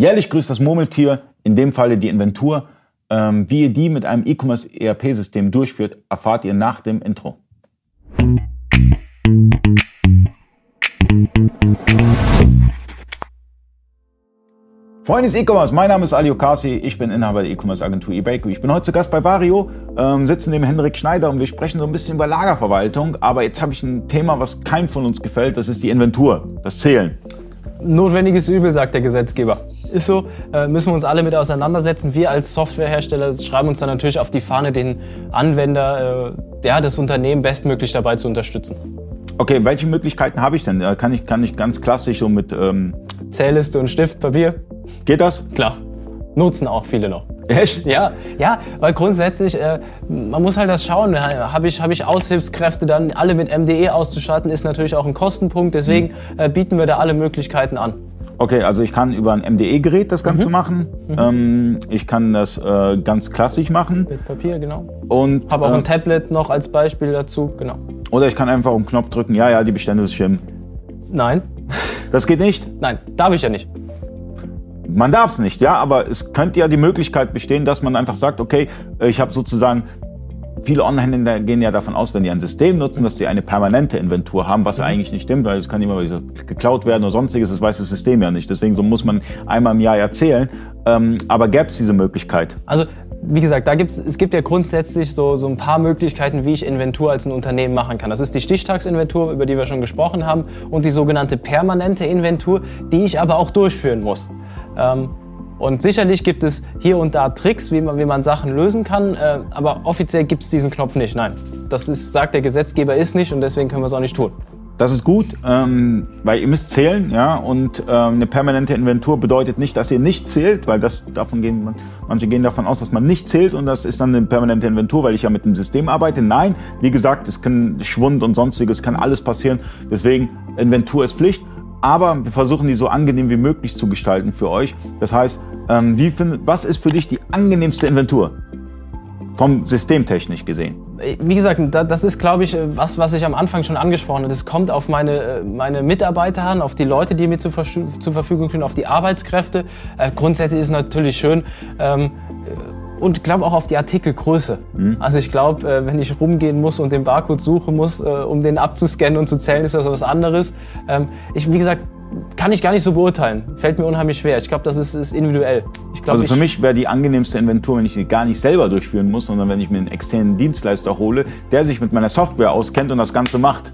Jährlich grüßt das Murmeltier, in dem Falle die Inventur. Ähm, wie ihr die mit einem E-Commerce ERP-System durchführt, erfahrt ihr nach dem Intro. Freunde des E-Commerce, mein Name ist Ali Okasi, ich bin Inhaber der E-Commerce Agentur eBakery. Ich bin heute zu Gast bei Vario, ähm, sitzen neben Henrik Schneider und wir sprechen so ein bisschen über Lagerverwaltung. Aber jetzt habe ich ein Thema, was keinem von uns gefällt, das ist die Inventur, das Zählen. Notwendiges Übel, sagt der Gesetzgeber. Ist so, äh, müssen wir uns alle mit auseinandersetzen. Wir als Softwarehersteller schreiben uns dann natürlich auf die Fahne, den Anwender, äh, ja, das Unternehmen bestmöglich dabei zu unterstützen. Okay, welche Möglichkeiten habe ich denn? Äh, kann ich, kann ich ganz klassisch so mit... Ähm Zähliste und Stift, Papier? Geht das? Klar. Nutzen auch viele noch. Echt? Ja, ja, weil grundsätzlich, äh, man muss halt das schauen. Habe ich, hab ich Aushilfskräfte dann alle mit MDE auszustatten, ist natürlich auch ein Kostenpunkt. Deswegen mhm. äh, bieten wir da alle Möglichkeiten an. Okay, also ich kann über ein MDE-Gerät das Ganze mhm. machen. Mhm. Ähm, ich kann das äh, ganz klassisch machen. Mit Papier, genau. Und habe auch ein äh, Tablet noch als Beispiel dazu, genau. Oder ich kann einfach den Knopf drücken, ja, ja, die Bestände stimmen. Nein. Das geht nicht? Nein, darf ich ja nicht. Man darf es nicht, ja, aber es könnte ja die Möglichkeit bestehen, dass man einfach sagt, okay, ich habe sozusagen Viele Online-Händler gehen ja davon aus, wenn die ein System nutzen, dass sie eine permanente Inventur haben, was mhm. eigentlich nicht stimmt, weil es kann immer wieder geklaut werden oder sonstiges, das weiß das System ja nicht. Deswegen so muss man einmal im Jahr erzählen. Ähm, aber gäbe es diese Möglichkeit? Also wie gesagt, da gibt's, es gibt ja grundsätzlich so, so ein paar Möglichkeiten, wie ich Inventur als ein Unternehmen machen kann. Das ist die Stichtagsinventur, über die wir schon gesprochen haben, und die sogenannte permanente Inventur, die ich aber auch durchführen muss. Ähm, und sicherlich gibt es hier und da Tricks, wie man, wie man Sachen lösen kann, äh, aber offiziell gibt es diesen Knopf nicht. Nein, das ist, sagt der Gesetzgeber ist nicht und deswegen können wir es auch nicht tun. Das ist gut, ähm, weil ihr müsst zählen, ja, und ähm, eine permanente Inventur bedeutet nicht, dass ihr nicht zählt, weil das davon gehen, manche gehen davon aus, dass man nicht zählt und das ist dann eine permanente Inventur, weil ich ja mit dem System arbeite. Nein, wie gesagt, es kann Schwund und sonstiges, kann alles passieren. Deswegen Inventur ist Pflicht aber wir versuchen die so angenehm wie möglich zu gestalten für euch. Das heißt, ähm, wie find, was ist für dich die angenehmste Inventur? Vom Systemtechnisch gesehen. Wie gesagt, das ist, glaube ich, was, was ich am Anfang schon angesprochen habe. Es kommt auf meine, äh, meine Mitarbeiter an, auf die Leute, die mir zur, zur Verfügung stehen, auf die Arbeitskräfte. Äh, grundsätzlich ist es natürlich schön, ähm, und ich glaube auch auf die Artikelgröße. Mhm. Also ich glaube, äh, wenn ich rumgehen muss und den Barcode suchen muss, äh, um den abzuscannen und zu zählen, ist das was anderes. Ähm, ich, wie gesagt, kann ich gar nicht so beurteilen. Fällt mir unheimlich schwer. Ich glaube, das ist, ist individuell. Glaub, also für mich wäre die angenehmste Inventur, wenn ich sie gar nicht selber durchführen muss, sondern wenn ich mir einen externen Dienstleister hole, der sich mit meiner Software auskennt und das Ganze macht.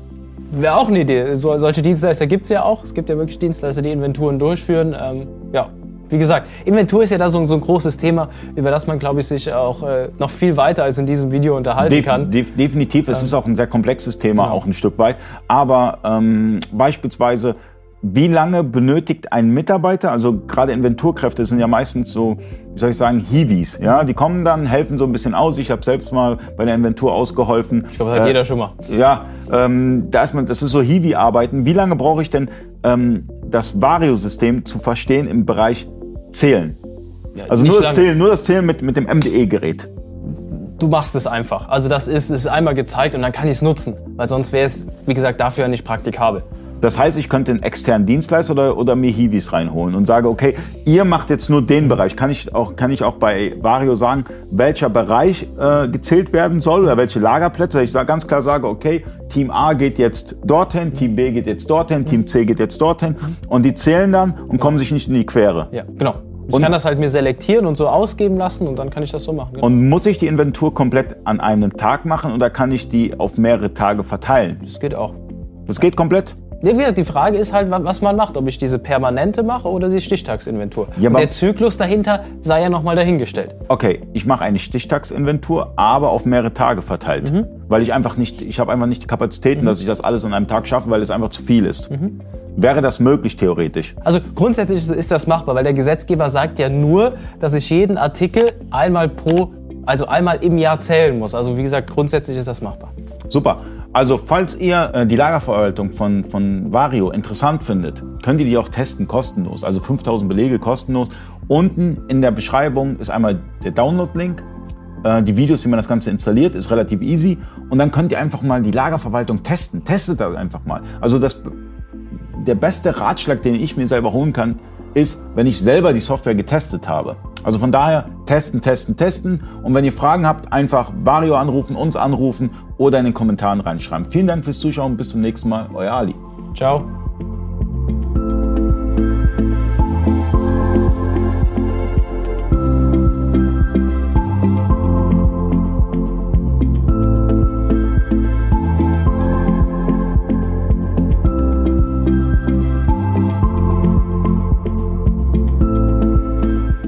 Wäre auch eine Idee. So, solche Dienstleister gibt es ja auch. Es gibt ja wirklich Dienstleister, die Inventuren durchführen. Ähm, ja, wie gesagt, Inventur ist ja da so, so ein großes Thema, über das man, glaube ich, sich auch äh, noch viel weiter als in diesem Video unterhalten Def kann. Def definitiv, es ähm, ist auch ein sehr komplexes Thema, genau. auch ein Stück weit. Aber ähm, beispielsweise, wie lange benötigt ein Mitarbeiter, also gerade Inventurkräfte sind ja meistens so, wie soll ich sagen, Hiwis, ja, die kommen dann, helfen so ein bisschen aus. Ich habe selbst mal bei der Inventur ausgeholfen. Ich glaube, das hat äh, jeder schon mal. Ja, ähm, da ist man, das ist so Hiwi-Arbeiten. Wie lange brauche ich denn, ähm, das Vario-System zu verstehen im Bereich Zählen. Ja, also nur das, Zählen, nur das Zählen mit, mit dem MDE-Gerät. Du machst es einfach. Also das ist, ist einmal gezeigt und dann kann ich es nutzen. Weil sonst wäre es, wie gesagt, dafür ja nicht praktikabel. Das heißt, ich könnte einen externen Dienstleister oder, oder mir Hiwis reinholen und sage, okay, ihr macht jetzt nur den Bereich. Kann ich auch, kann ich auch bei Vario sagen, welcher Bereich äh, gezählt werden soll oder welche Lagerplätze? Ich sage, ganz klar sage, okay, Team A geht jetzt dorthin, Team B geht jetzt dorthin, Team C geht jetzt dorthin und die zählen dann und kommen sich nicht in die Quere. Ja, genau. Ich und kann das halt mir selektieren und so ausgeben lassen und dann kann ich das so machen. Genau. Und muss ich die Inventur komplett an einem Tag machen oder kann ich die auf mehrere Tage verteilen? Das geht auch. Das geht komplett? Die Frage ist halt, was man macht, ob ich diese permanente mache oder die Stichtagsinventur. Ja, der Zyklus dahinter sei ja nochmal dahingestellt. Okay, ich mache eine Stichtagsinventur, aber auf mehrere Tage verteilt. Mhm. Weil ich einfach nicht, ich habe einfach nicht die Kapazitäten, mhm. dass ich das alles an einem Tag schaffe, weil es einfach zu viel ist. Mhm. Wäre das möglich theoretisch? Also grundsätzlich ist das machbar, weil der Gesetzgeber sagt ja nur, dass ich jeden Artikel einmal pro, also einmal im Jahr zählen muss. Also wie gesagt, grundsätzlich ist das machbar. Super. Also falls ihr äh, die Lagerverwaltung von, von Vario interessant findet, könnt ihr die auch testen kostenlos. Also 5000 Belege kostenlos. Unten in der Beschreibung ist einmal der Download-Link. Äh, die Videos, wie man das Ganze installiert, ist relativ easy. Und dann könnt ihr einfach mal die Lagerverwaltung testen. Testet das einfach mal. Also das, der beste Ratschlag, den ich mir selber holen kann, ist, wenn ich selber die Software getestet habe. Also von daher testen, testen, testen. Und wenn ihr Fragen habt, einfach Vario anrufen, uns anrufen oder in den Kommentaren reinschreiben. Vielen Dank fürs Zuschauen. Bis zum nächsten Mal. Euer Ali. Ciao.